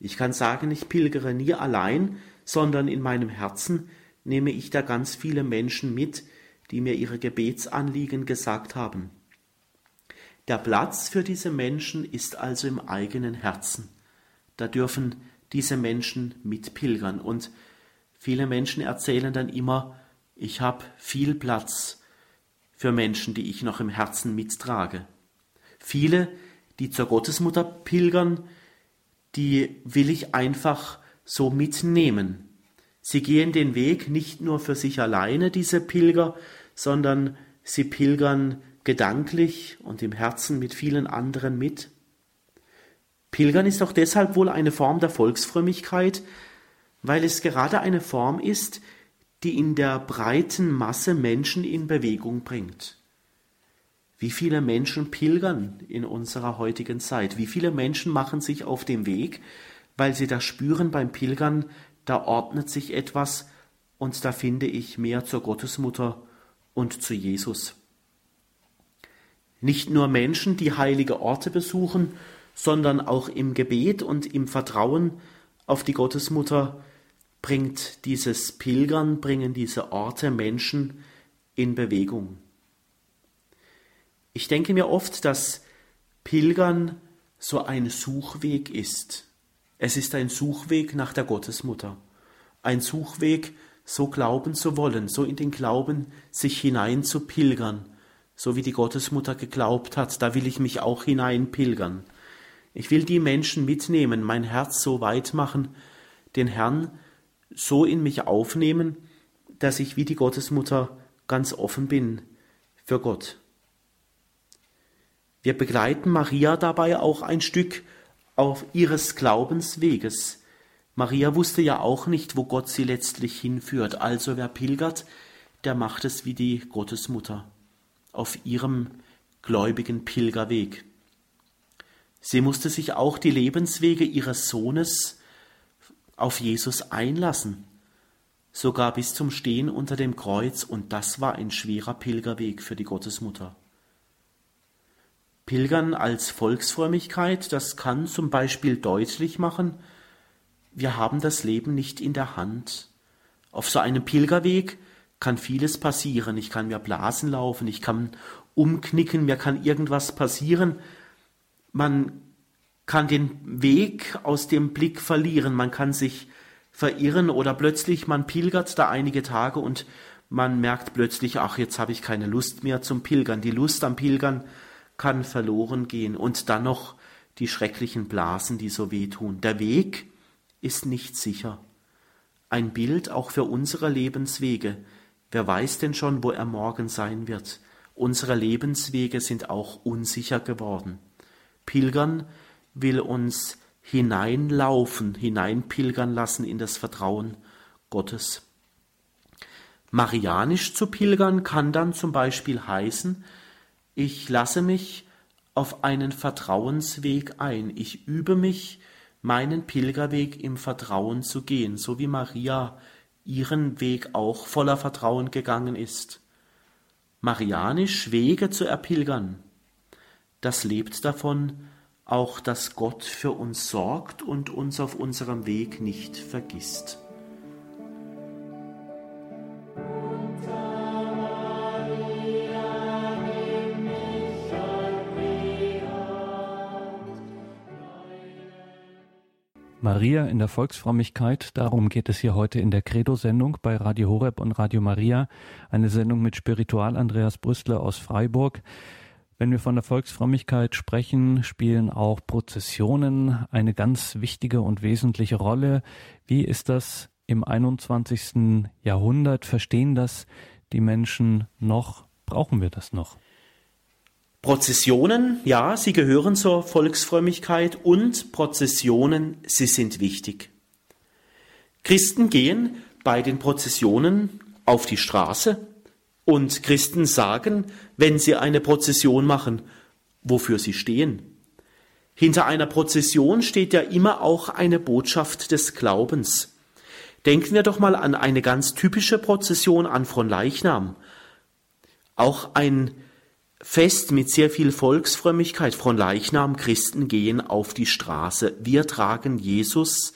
Ich kann sagen, ich pilgere nie allein, sondern in meinem Herzen nehme ich da ganz viele Menschen mit, die mir ihre Gebetsanliegen gesagt haben. Der Platz für diese Menschen ist also im eigenen Herzen. Da dürfen diese Menschen mitpilgern und Viele Menschen erzählen dann immer, ich habe viel Platz für Menschen, die ich noch im Herzen mittrage. Viele, die zur Gottesmutter pilgern, die will ich einfach so mitnehmen. Sie gehen den Weg nicht nur für sich alleine, diese Pilger, sondern sie pilgern gedanklich und im Herzen mit vielen anderen mit. Pilgern ist auch deshalb wohl eine Form der Volksfrömmigkeit, weil es gerade eine Form ist, die in der breiten Masse Menschen in Bewegung bringt. Wie viele Menschen pilgern in unserer heutigen Zeit? Wie viele Menschen machen sich auf den Weg, weil sie da spüren beim Pilgern, da ordnet sich etwas und da finde ich mehr zur Gottesmutter und zu Jesus. Nicht nur Menschen, die heilige Orte besuchen, sondern auch im Gebet und im Vertrauen auf die Gottesmutter bringt dieses Pilgern, bringen diese Orte Menschen in Bewegung. Ich denke mir oft, dass Pilgern so ein Suchweg ist. Es ist ein Suchweg nach der Gottesmutter. Ein Suchweg, so glauben zu wollen, so in den Glauben sich hinein zu pilgern, so wie die Gottesmutter geglaubt hat, da will ich mich auch hinein pilgern. Ich will die Menschen mitnehmen, mein Herz so weit machen, den Herrn so in mich aufnehmen, dass ich wie die Gottesmutter ganz offen bin für Gott. Wir begleiten Maria dabei auch ein Stück auf ihres Glaubensweges. Maria wusste ja auch nicht, wo Gott sie letztlich hinführt. Also wer pilgert, der macht es wie die Gottesmutter auf ihrem gläubigen Pilgerweg. Sie musste sich auch die Lebenswege ihres Sohnes auf Jesus einlassen, sogar bis zum Stehen unter dem Kreuz, und das war ein schwerer Pilgerweg für die Gottesmutter. Pilgern als Volksfrömmigkeit, das kann zum Beispiel deutlich machen, wir haben das Leben nicht in der Hand. Auf so einem Pilgerweg kann vieles passieren. Ich kann mir Blasen laufen, ich kann umknicken, mir kann irgendwas passieren. Man kann den Weg aus dem Blick verlieren, man kann sich verirren oder plötzlich man pilgert da einige Tage und man merkt plötzlich, ach, jetzt habe ich keine Lust mehr zum Pilgern. Die Lust am Pilgern kann verloren gehen und dann noch die schrecklichen Blasen, die so wehtun. Der Weg ist nicht sicher. Ein Bild auch für unsere Lebenswege. Wer weiß denn schon, wo er morgen sein wird? Unsere Lebenswege sind auch unsicher geworden. Pilgern will uns hineinlaufen, hineinpilgern lassen in das Vertrauen Gottes. Marianisch zu pilgern kann dann zum Beispiel heißen, ich lasse mich auf einen Vertrauensweg ein. Ich übe mich, meinen Pilgerweg im Vertrauen zu gehen, so wie Maria ihren Weg auch voller Vertrauen gegangen ist. Marianisch Wege zu erpilgern, das lebt davon, auch dass Gott für uns sorgt und uns auf unserem Weg nicht vergisst. Maria in der Volksfrömmigkeit, darum geht es hier heute in der Credo-Sendung bei Radio Horeb und Radio Maria, eine Sendung mit Spiritual Andreas Brüstler aus Freiburg. Wenn wir von der Volksfrömmigkeit sprechen, spielen auch Prozessionen eine ganz wichtige und wesentliche Rolle. Wie ist das im 21. Jahrhundert? Verstehen das die Menschen noch? Brauchen wir das noch? Prozessionen, ja, sie gehören zur Volksfrömmigkeit und Prozessionen, sie sind wichtig. Christen gehen bei den Prozessionen auf die Straße und Christen sagen, wenn sie eine Prozession machen, wofür sie stehen. Hinter einer Prozession steht ja immer auch eine Botschaft des Glaubens. Denken wir doch mal an eine ganz typische Prozession an von Leichnam. Auch ein Fest mit sehr viel Volksfrömmigkeit von Leichnam Christen gehen auf die Straße. Wir tragen Jesus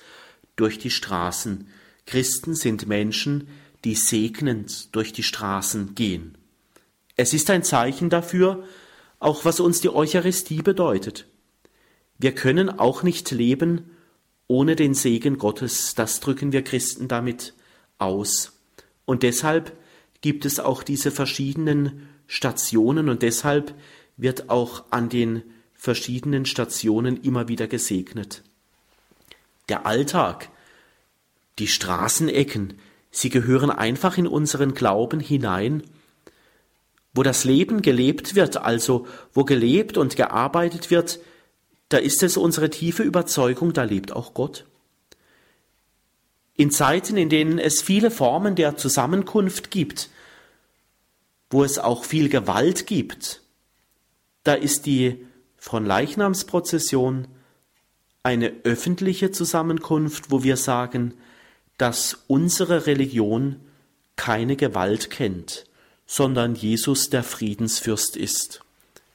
durch die Straßen. Christen sind Menschen, die segnend durch die Straßen gehen. Es ist ein Zeichen dafür, auch was uns die Eucharistie bedeutet. Wir können auch nicht leben ohne den Segen Gottes. Das drücken wir Christen damit aus. Und deshalb gibt es auch diese verschiedenen Stationen und deshalb wird auch an den verschiedenen Stationen immer wieder gesegnet. Der Alltag, die Straßenecken, sie gehören einfach in unseren Glauben hinein, wo das Leben gelebt wird, also wo gelebt und gearbeitet wird, da ist es unsere tiefe Überzeugung, da lebt auch Gott. In Zeiten, in denen es viele Formen der Zusammenkunft gibt, wo es auch viel Gewalt gibt, da ist die Fronleichnamsprozession eine öffentliche Zusammenkunft, wo wir sagen, dass unsere Religion keine Gewalt kennt, sondern Jesus der Friedensfürst ist.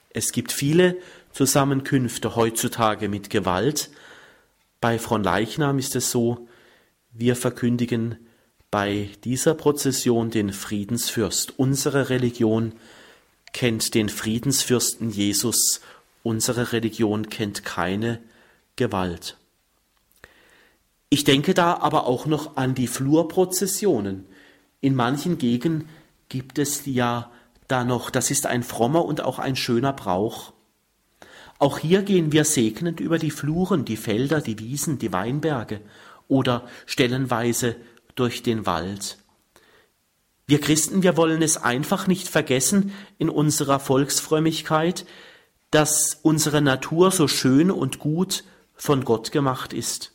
Es gibt viele Zusammenkünfte heutzutage mit Gewalt. Bei Fronleichnam ist es so, wir verkündigen bei dieser Prozession den Friedensfürst. Unsere Religion kennt den Friedensfürsten Jesus. Unsere Religion kennt keine Gewalt. Ich denke da aber auch noch an die Flurprozessionen. In manchen Gegenden gibt es ja da noch, das ist ein frommer und auch ein schöner Brauch. Auch hier gehen wir segnend über die Fluren, die Felder, die Wiesen, die Weinberge oder stellenweise durch den Wald. Wir Christen, wir wollen es einfach nicht vergessen in unserer Volksfrömmigkeit, dass unsere Natur so schön und gut von Gott gemacht ist.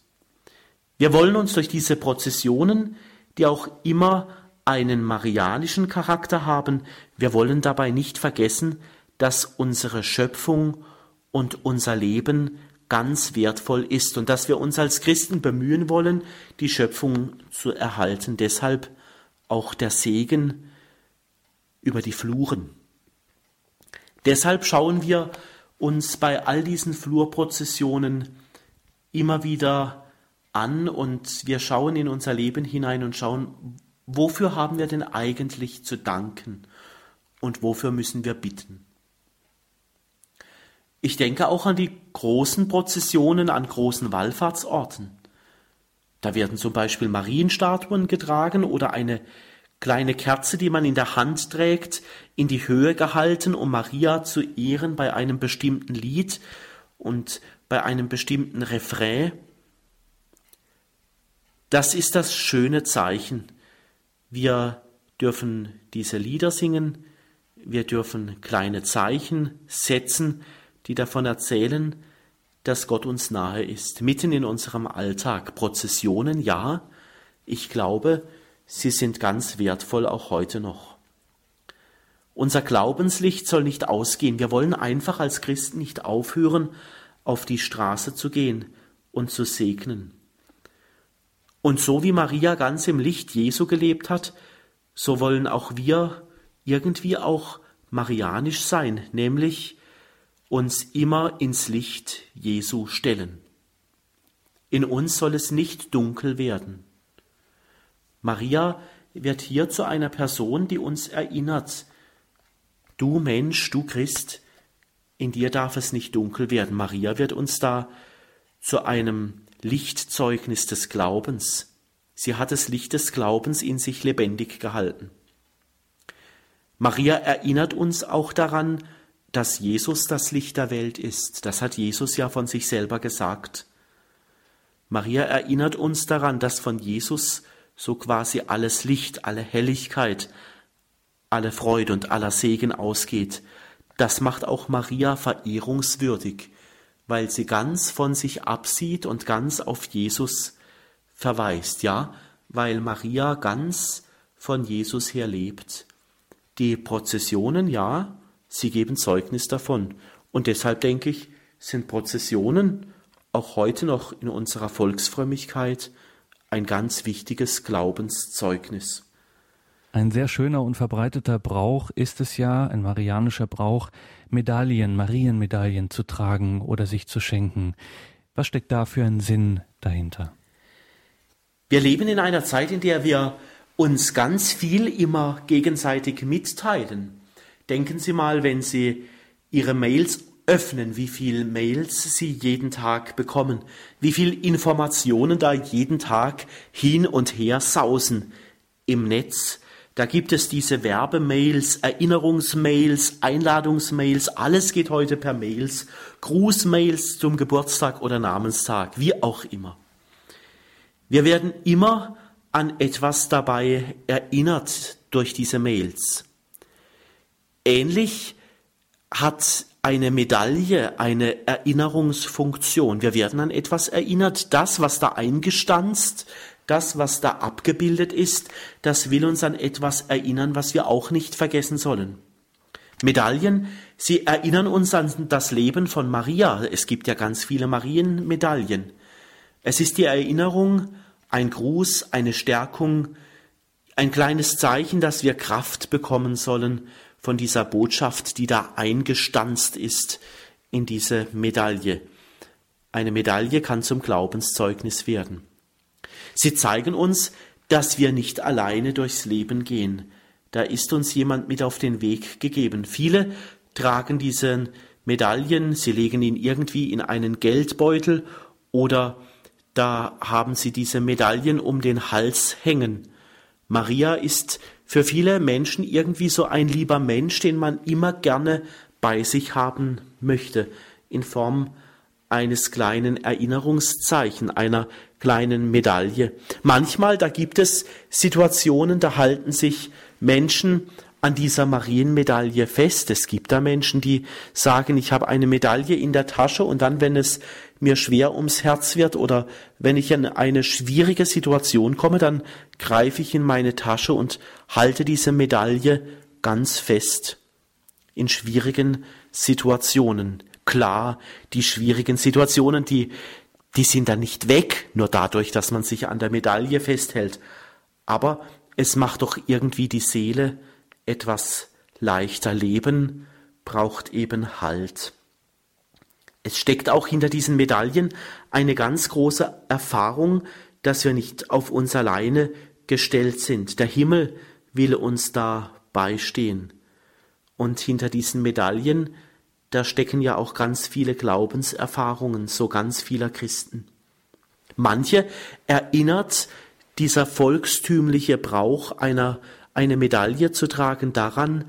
Wir wollen uns durch diese Prozessionen, die auch immer einen marianischen Charakter haben, wir wollen dabei nicht vergessen, dass unsere Schöpfung und unser Leben ganz wertvoll ist und dass wir uns als Christen bemühen wollen, die Schöpfung zu erhalten. Deshalb auch der Segen über die Fluren. Deshalb schauen wir uns bei all diesen Flurprozessionen immer wieder an und wir schauen in unser Leben hinein und schauen, wofür haben wir denn eigentlich zu danken und wofür müssen wir bitten. Ich denke auch an die großen Prozessionen an großen Wallfahrtsorten. Da werden zum Beispiel Marienstatuen getragen oder eine kleine Kerze, die man in der Hand trägt, in die Höhe gehalten, um Maria zu ehren bei einem bestimmten Lied und bei einem bestimmten Refrain. Das ist das schöne Zeichen. Wir dürfen diese Lieder singen, wir dürfen kleine Zeichen setzen, die davon erzählen, dass Gott uns nahe ist, mitten in unserem Alltag. Prozessionen, ja, ich glaube, sie sind ganz wertvoll auch heute noch. Unser Glaubenslicht soll nicht ausgehen. Wir wollen einfach als Christen nicht aufhören, auf die Straße zu gehen und zu segnen. Und so wie Maria ganz im Licht Jesu gelebt hat, so wollen auch wir irgendwie auch marianisch sein, nämlich uns immer ins Licht Jesu stellen. In uns soll es nicht dunkel werden. Maria wird hier zu einer Person, die uns erinnert, du Mensch, du Christ, in dir darf es nicht dunkel werden. Maria wird uns da zu einem Lichtzeugnis des Glaubens. Sie hat das Licht des Glaubens in sich lebendig gehalten. Maria erinnert uns auch daran, dass Jesus das Licht der Welt ist. Das hat Jesus ja von sich selber gesagt. Maria erinnert uns daran, dass von Jesus so quasi alles Licht, alle Helligkeit, alle Freude und aller Segen ausgeht. Das macht auch Maria verehrungswürdig, weil sie ganz von sich absieht und ganz auf Jesus verweist, ja, weil Maria ganz von Jesus her lebt. Die Prozessionen, ja, Sie geben Zeugnis davon. Und deshalb denke ich, sind Prozessionen auch heute noch in unserer Volksfrömmigkeit ein ganz wichtiges Glaubenszeugnis. Ein sehr schöner und verbreiteter Brauch ist es ja, ein marianischer Brauch, Medaillen, Marienmedaillen zu tragen oder sich zu schenken. Was steckt da für ein Sinn dahinter? Wir leben in einer Zeit, in der wir uns ganz viel immer gegenseitig mitteilen. Denken Sie mal, wenn Sie Ihre Mails öffnen, wie viel Mails Sie jeden Tag bekommen, wie viel Informationen da jeden Tag hin und her sausen im Netz. Da gibt es diese Werbemails, Erinnerungsmails, Einladungsmails, alles geht heute per Mails, Grußmails zum Geburtstag oder Namenstag, wie auch immer. Wir werden immer an etwas dabei erinnert durch diese Mails. Ähnlich hat eine Medaille eine Erinnerungsfunktion. Wir werden an etwas erinnert. Das, was da eingestanzt, das, was da abgebildet ist, das will uns an etwas erinnern, was wir auch nicht vergessen sollen. Medaillen, sie erinnern uns an das Leben von Maria. Es gibt ja ganz viele Marienmedaillen. Es ist die Erinnerung, ein Gruß, eine Stärkung, ein kleines Zeichen, dass wir Kraft bekommen sollen von dieser Botschaft, die da eingestanzt ist in diese Medaille. Eine Medaille kann zum Glaubenszeugnis werden. Sie zeigen uns, dass wir nicht alleine durchs Leben gehen. Da ist uns jemand mit auf den Weg gegeben. Viele tragen diese Medaillen, sie legen ihn irgendwie in einen Geldbeutel oder da haben sie diese Medaillen um den Hals hängen. Maria ist für viele Menschen irgendwie so ein lieber Mensch, den man immer gerne bei sich haben möchte, in Form eines kleinen Erinnerungszeichen, einer kleinen Medaille. Manchmal, da gibt es Situationen, da halten sich Menschen an dieser Marienmedaille fest. Es gibt da Menschen, die sagen, ich habe eine Medaille in der Tasche und dann, wenn es mir schwer ums Herz wird oder wenn ich in eine schwierige Situation komme, dann greife ich in meine Tasche und halte diese Medaille ganz fest in schwierigen Situationen. Klar, die schwierigen Situationen, die, die sind dann nicht weg, nur dadurch, dass man sich an der Medaille festhält. Aber es macht doch irgendwie die Seele etwas leichter. Leben braucht eben Halt. Es steckt auch hinter diesen Medaillen eine ganz große Erfahrung, dass wir nicht auf uns alleine gestellt sind. Der Himmel will uns da beistehen. Und hinter diesen Medaillen, da stecken ja auch ganz viele Glaubenserfahrungen, so ganz vieler Christen. Manche erinnert dieser volkstümliche Brauch einer eine Medaille zu tragen daran,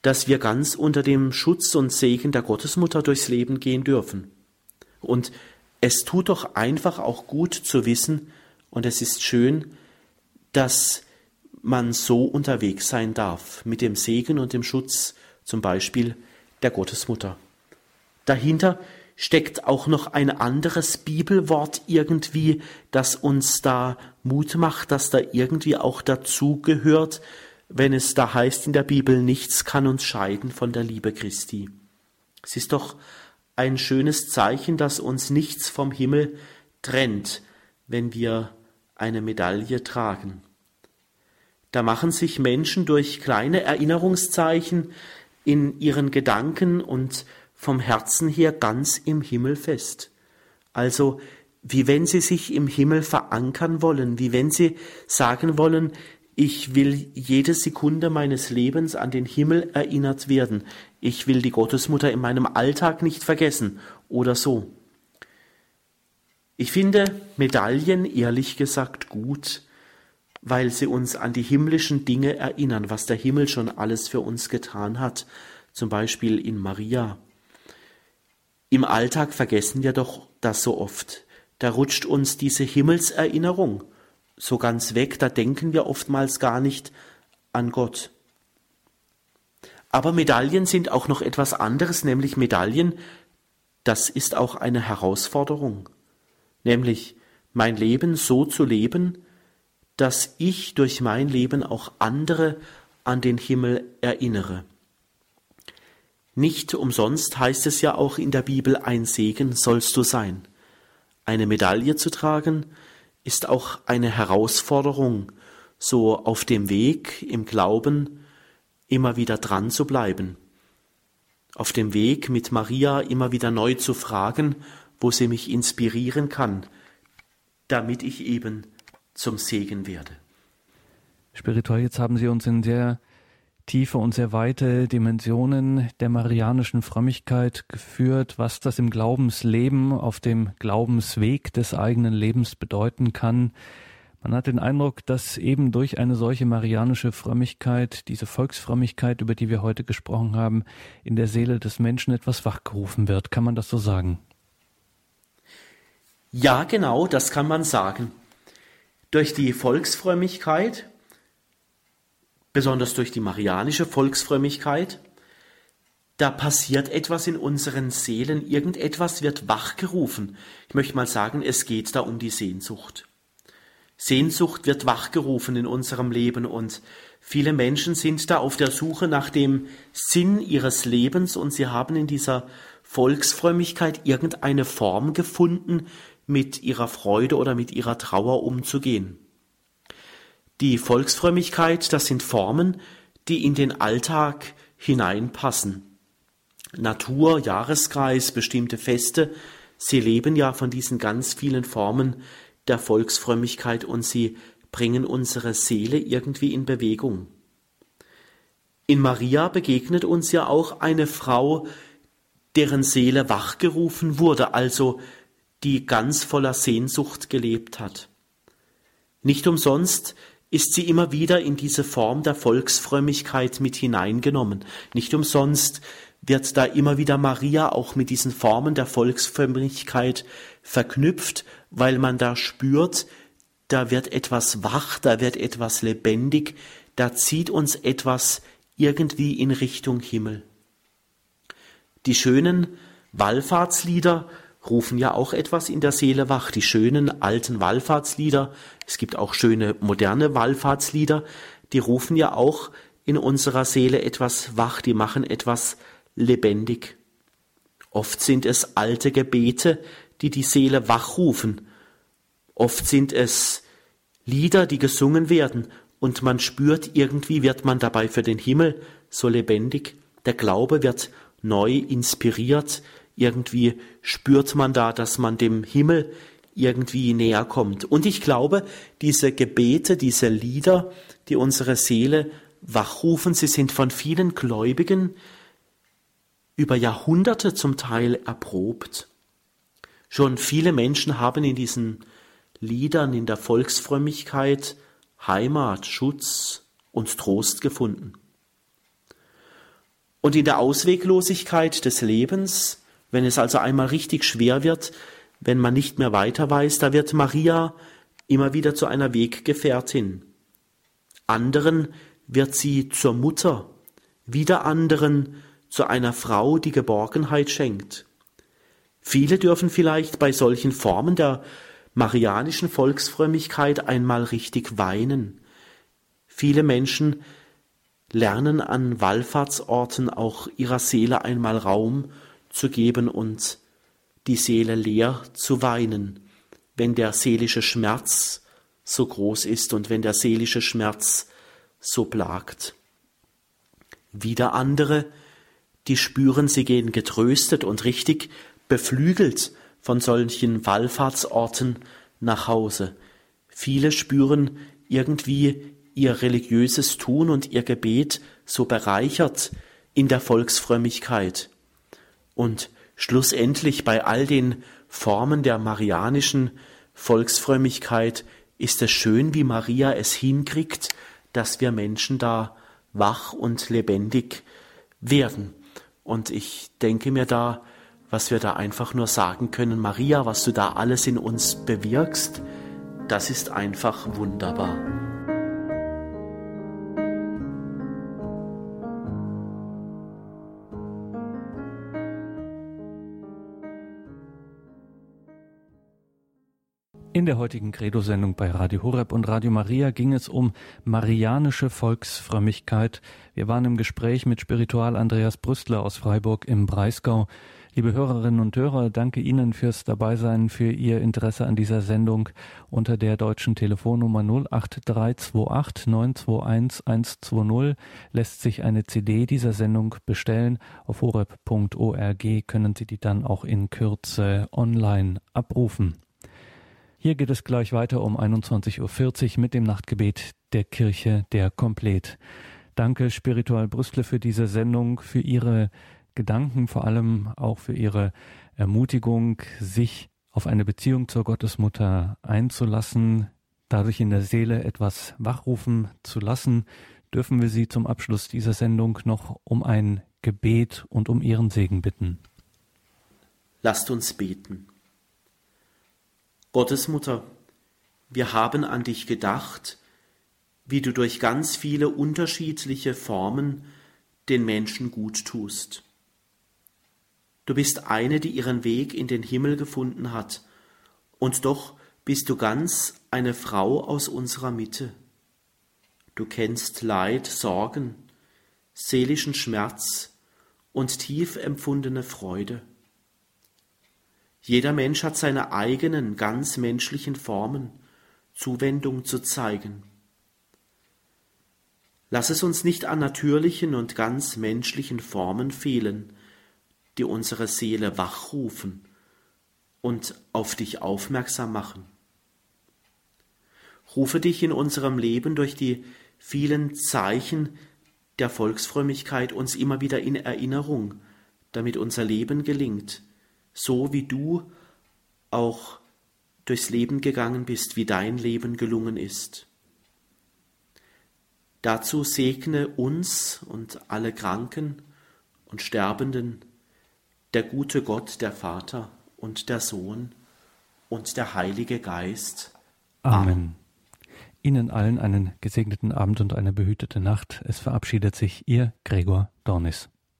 dass wir ganz unter dem Schutz und Segen der Gottesmutter durchs Leben gehen dürfen. Und es tut doch einfach auch gut zu wissen, und es ist schön, dass man so unterwegs sein darf, mit dem Segen und dem Schutz zum Beispiel der Gottesmutter. Dahinter steckt auch noch ein anderes Bibelwort irgendwie, das uns da Mut macht, das da irgendwie auch dazu gehört, wenn es da heißt in der Bibel, nichts kann uns scheiden von der Liebe Christi. Es ist doch ein schönes Zeichen, dass uns nichts vom Himmel trennt, wenn wir eine Medaille tragen. Da machen sich Menschen durch kleine Erinnerungszeichen in ihren Gedanken und vom Herzen her ganz im Himmel fest. Also wie wenn sie sich im Himmel verankern wollen, wie wenn sie sagen wollen, ich will jede Sekunde meines Lebens an den Himmel erinnert werden. Ich will die Gottesmutter in meinem Alltag nicht vergessen oder so. Ich finde Medaillen ehrlich gesagt gut, weil sie uns an die himmlischen Dinge erinnern, was der Himmel schon alles für uns getan hat, zum Beispiel in Maria. Im Alltag vergessen wir doch das so oft. Da rutscht uns diese Himmelserinnerung so ganz weg, da denken wir oftmals gar nicht an Gott. Aber Medaillen sind auch noch etwas anderes, nämlich Medaillen, das ist auch eine Herausforderung, nämlich mein Leben so zu leben, dass ich durch mein Leben auch andere an den Himmel erinnere. Nicht umsonst heißt es ja auch in der Bibel, ein Segen sollst du sein. Eine Medaille zu tragen, ist auch eine Herausforderung, so auf dem Weg im Glauben immer wieder dran zu bleiben, auf dem Weg mit Maria immer wieder neu zu fragen, wo sie mich inspirieren kann, damit ich eben zum Segen werde. Spirituell, jetzt haben Sie uns in sehr tiefe und sehr weite Dimensionen der marianischen Frömmigkeit geführt, was das im Glaubensleben auf dem Glaubensweg des eigenen Lebens bedeuten kann. Man hat den Eindruck, dass eben durch eine solche marianische Frömmigkeit, diese Volksfrömmigkeit, über die wir heute gesprochen haben, in der Seele des Menschen etwas wachgerufen wird. Kann man das so sagen? Ja, genau, das kann man sagen. Durch die Volksfrömmigkeit, besonders durch die marianische Volksfrömmigkeit, da passiert etwas in unseren Seelen, irgendetwas wird wachgerufen. Ich möchte mal sagen, es geht da um die Sehnsucht. Sehnsucht wird wachgerufen in unserem Leben und viele Menschen sind da auf der Suche nach dem Sinn ihres Lebens und sie haben in dieser Volksfrömmigkeit irgendeine Form gefunden, mit ihrer Freude oder mit ihrer Trauer umzugehen. Die Volksfrömmigkeit, das sind Formen, die in den Alltag hineinpassen. Natur, Jahreskreis, bestimmte Feste, sie leben ja von diesen ganz vielen Formen der Volksfrömmigkeit und sie bringen unsere Seele irgendwie in Bewegung. In Maria begegnet uns ja auch eine Frau, deren Seele wachgerufen wurde, also die ganz voller Sehnsucht gelebt hat. Nicht umsonst ist sie immer wieder in diese Form der Volksfrömmigkeit mit hineingenommen. Nicht umsonst wird da immer wieder Maria auch mit diesen Formen der Volksfrömmigkeit verknüpft, weil man da spürt, da wird etwas wach, da wird etwas lebendig, da zieht uns etwas irgendwie in Richtung Himmel. Die schönen Wallfahrtslieder rufen ja auch etwas in der Seele wach, die schönen alten Wallfahrtslieder, es gibt auch schöne moderne Wallfahrtslieder, die rufen ja auch in unserer Seele etwas wach, die machen etwas lebendig. Oft sind es alte Gebete, die die Seele wachrufen. Oft sind es Lieder, die gesungen werden, und man spürt, irgendwie wird man dabei für den Himmel so lebendig. Der Glaube wird neu inspiriert. Irgendwie spürt man da, dass man dem Himmel irgendwie näher kommt. Und ich glaube, diese Gebete, diese Lieder, die unsere Seele wachrufen, sie sind von vielen Gläubigen über Jahrhunderte zum Teil erprobt. Schon viele Menschen haben in diesen Liedern, in der Volksfrömmigkeit Heimat, Schutz und Trost gefunden. Und in der Ausweglosigkeit des Lebens, wenn es also einmal richtig schwer wird, wenn man nicht mehr weiter weiß, da wird Maria immer wieder zu einer Weggefährtin. Anderen wird sie zur Mutter, wieder anderen zu einer Frau, die Geborgenheit schenkt. Viele dürfen vielleicht bei solchen Formen der marianischen Volksfrömmigkeit einmal richtig weinen. Viele Menschen lernen an Wallfahrtsorten auch ihrer Seele einmal Raum zu geben und die Seele leer zu weinen, wenn der seelische Schmerz so groß ist und wenn der seelische Schmerz so plagt. Wieder andere die spüren, sie gehen getröstet und richtig beflügelt von solchen Wallfahrtsorten nach Hause. Viele spüren irgendwie ihr religiöses Tun und ihr Gebet so bereichert in der Volksfrömmigkeit. Und schlussendlich bei all den Formen der marianischen Volksfrömmigkeit ist es schön, wie Maria es hinkriegt, dass wir Menschen da wach und lebendig werden. Und ich denke mir da, was wir da einfach nur sagen können, Maria, was du da alles in uns bewirkst, das ist einfach wunderbar. In der heutigen Credo-Sendung bei Radio Horeb und Radio Maria ging es um marianische Volksfrömmigkeit. Wir waren im Gespräch mit Spiritual Andreas Brüstler aus Freiburg im Breisgau. Liebe Hörerinnen und Hörer, danke Ihnen fürs Dabeisein, für Ihr Interesse an dieser Sendung. Unter der deutschen Telefonnummer 08328 921 120 lässt sich eine CD dieser Sendung bestellen. Auf horeb.org können Sie die dann auch in Kürze online abrufen. Hier geht es gleich weiter um 21.40 Uhr mit dem Nachtgebet der Kirche der Komplet. Danke Spiritual Brüstle für diese Sendung, für Ihre Gedanken, vor allem auch für Ihre Ermutigung, sich auf eine Beziehung zur Gottesmutter einzulassen, dadurch in der Seele etwas wachrufen zu lassen, dürfen wir Sie zum Abschluss dieser Sendung noch um ein Gebet und um Ihren Segen bitten. Lasst uns beten. Gottesmutter, wir haben an dich gedacht, wie du durch ganz viele unterschiedliche Formen den Menschen gut tust. Du bist eine, die ihren Weg in den Himmel gefunden hat, und doch bist du ganz eine Frau aus unserer Mitte. Du kennst Leid, Sorgen, seelischen Schmerz und tief empfundene Freude. Jeder Mensch hat seine eigenen, ganz menschlichen Formen, Zuwendung zu zeigen. Lass es uns nicht an natürlichen und ganz menschlichen Formen fehlen, die unsere Seele wachrufen und auf dich aufmerksam machen. Rufe dich in unserem Leben durch die vielen Zeichen der Volksfrömmigkeit uns immer wieder in Erinnerung, damit unser Leben gelingt, so wie du auch durchs Leben gegangen bist, wie dein Leben gelungen ist. Dazu segne uns und alle Kranken und Sterbenden der gute Gott, der Vater und der Sohn und der Heilige Geist. Amen. Ihnen allen einen gesegneten Abend und eine behütete Nacht. Es verabschiedet sich Ihr Gregor Dornis.